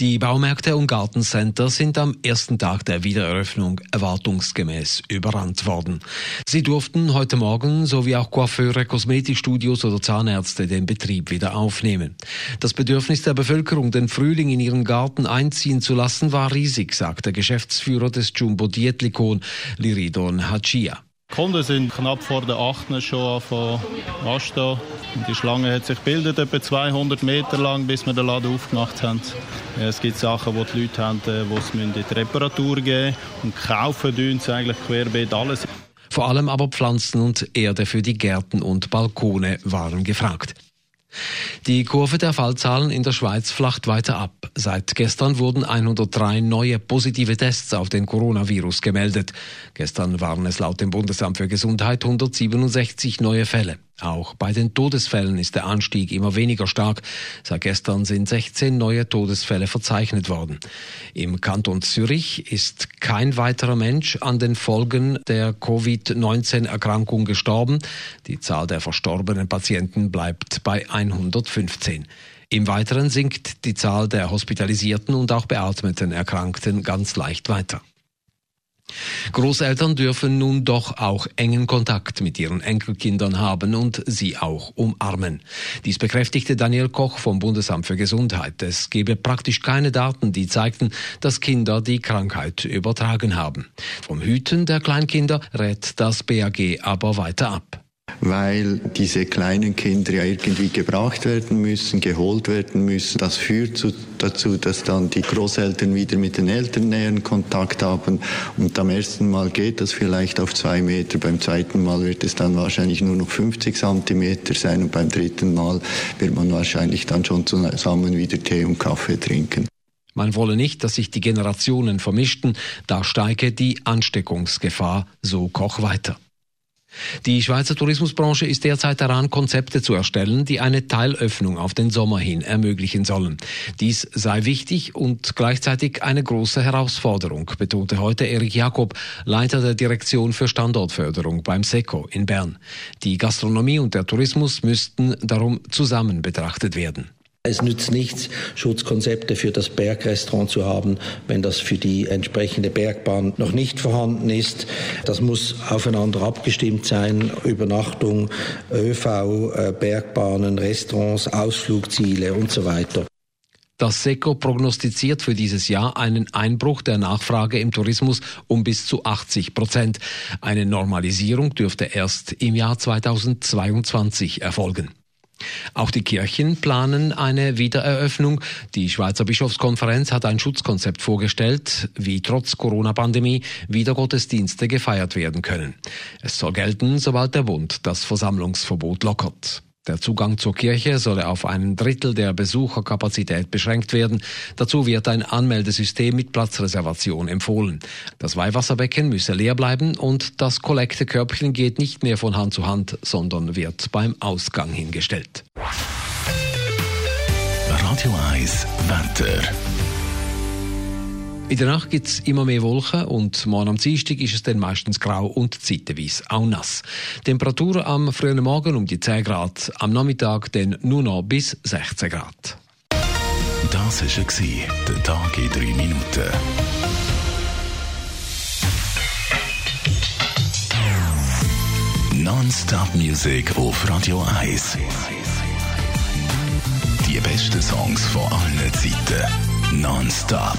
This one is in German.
Die Baumärkte und Gartencenter sind am ersten Tag der Wiedereröffnung erwartungsgemäß überrannt worden. Sie durften heute Morgen sowie auch Coiffeure, Kosmetikstudios oder Zahnärzte den Betrieb wieder aufnehmen. Das Bedürfnis der Bevölkerung, den Frühling in ihren Garten einziehen zu lassen, war riesig, sagt der Geschäftsführer des Jumbo Dietlikon, Liridon Hachia. Die Kunden sind knapp vor der 8. schon von anstehen. Die Schlange hat sich gebildet, etwa 200 Meter lang, bis wir den Laden aufgemacht haben. Es gibt Sachen, die die Leute haben, äh, die in die Reparatur geben und kaufen uns eigentlich querbeet alles. Vor allem aber Pflanzen und Erde für die Gärten und Balkone waren gefragt. Die Kurve der Fallzahlen in der Schweiz flacht weiter ab. Seit gestern wurden 103 neue positive Tests auf den Coronavirus gemeldet. Gestern waren es laut dem Bundesamt für Gesundheit 167 neue Fälle. Auch bei den Todesfällen ist der Anstieg immer weniger stark. Seit gestern sind 16 neue Todesfälle verzeichnet worden. Im Kanton Zürich ist kein weiterer Mensch an den Folgen der Covid-19-Erkrankung gestorben. Die Zahl der verstorbenen Patienten bleibt bei 115. Im Weiteren sinkt die Zahl der hospitalisierten und auch beatmeten Erkrankten ganz leicht weiter. Großeltern dürfen nun doch auch engen Kontakt mit ihren Enkelkindern haben und sie auch umarmen. Dies bekräftigte Daniel Koch vom Bundesamt für Gesundheit. Es gebe praktisch keine Daten, die zeigten, dass Kinder die Krankheit übertragen haben. Vom Hüten der Kleinkinder rät das BAG aber weiter ab weil diese kleinen Kinder ja irgendwie gebracht werden müssen, geholt werden müssen. Das führt zu, dazu, dass dann die Großeltern wieder mit den Eltern näheren Kontakt haben. Und am ersten Mal geht das vielleicht auf zwei Meter, beim zweiten Mal wird es dann wahrscheinlich nur noch 50 Zentimeter sein und beim dritten Mal wird man wahrscheinlich dann schon zusammen wieder Tee und Kaffee trinken. Man wolle nicht, dass sich die Generationen vermischten, da steige die Ansteckungsgefahr, so Koch weiter. Die Schweizer Tourismusbranche ist derzeit daran, Konzepte zu erstellen, die eine Teilöffnung auf den Sommer hin ermöglichen sollen. Dies sei wichtig und gleichzeitig eine große Herausforderung, betonte heute Erik Jakob, Leiter der Direktion für Standortförderung beim SECO in Bern. Die Gastronomie und der Tourismus müssten darum zusammen betrachtet werden. Es nützt nichts, Schutzkonzepte für das Bergrestaurant zu haben, wenn das für die entsprechende Bergbahn noch nicht vorhanden ist. Das muss aufeinander abgestimmt sein. Übernachtung, ÖV, äh, Bergbahnen, Restaurants, Ausflugziele und so weiter. Das SECO prognostiziert für dieses Jahr einen Einbruch der Nachfrage im Tourismus um bis zu 80 Prozent. Eine Normalisierung dürfte erst im Jahr 2022 erfolgen. Auch die Kirchen planen eine Wiedereröffnung. Die Schweizer Bischofskonferenz hat ein Schutzkonzept vorgestellt, wie trotz Corona-Pandemie wieder Gottesdienste gefeiert werden können. Es soll gelten, sobald der Bund das Versammlungsverbot lockert. Der Zugang zur Kirche solle auf ein Drittel der Besucherkapazität beschränkt werden. Dazu wird ein Anmeldesystem mit Platzreservation empfohlen. Das Weihwasserbecken müsse leer bleiben und das Kollektekörbchen geht nicht mehr von Hand zu Hand, sondern wird beim Ausgang hingestellt. Radio 1 Wetter. In der Nacht gibt es immer mehr Wolken und morgen am Dienstag ist es dann meistens grau und zeitweise auch nass. Temperatur am frühen Morgen um die 10 Grad, am Nachmittag dann nur noch bis 16 Grad. Das war der Tag in 3 Minuten. Non-Stop Music auf Radio 1. Die besten Songs von allen Zeiten. Non-Stop.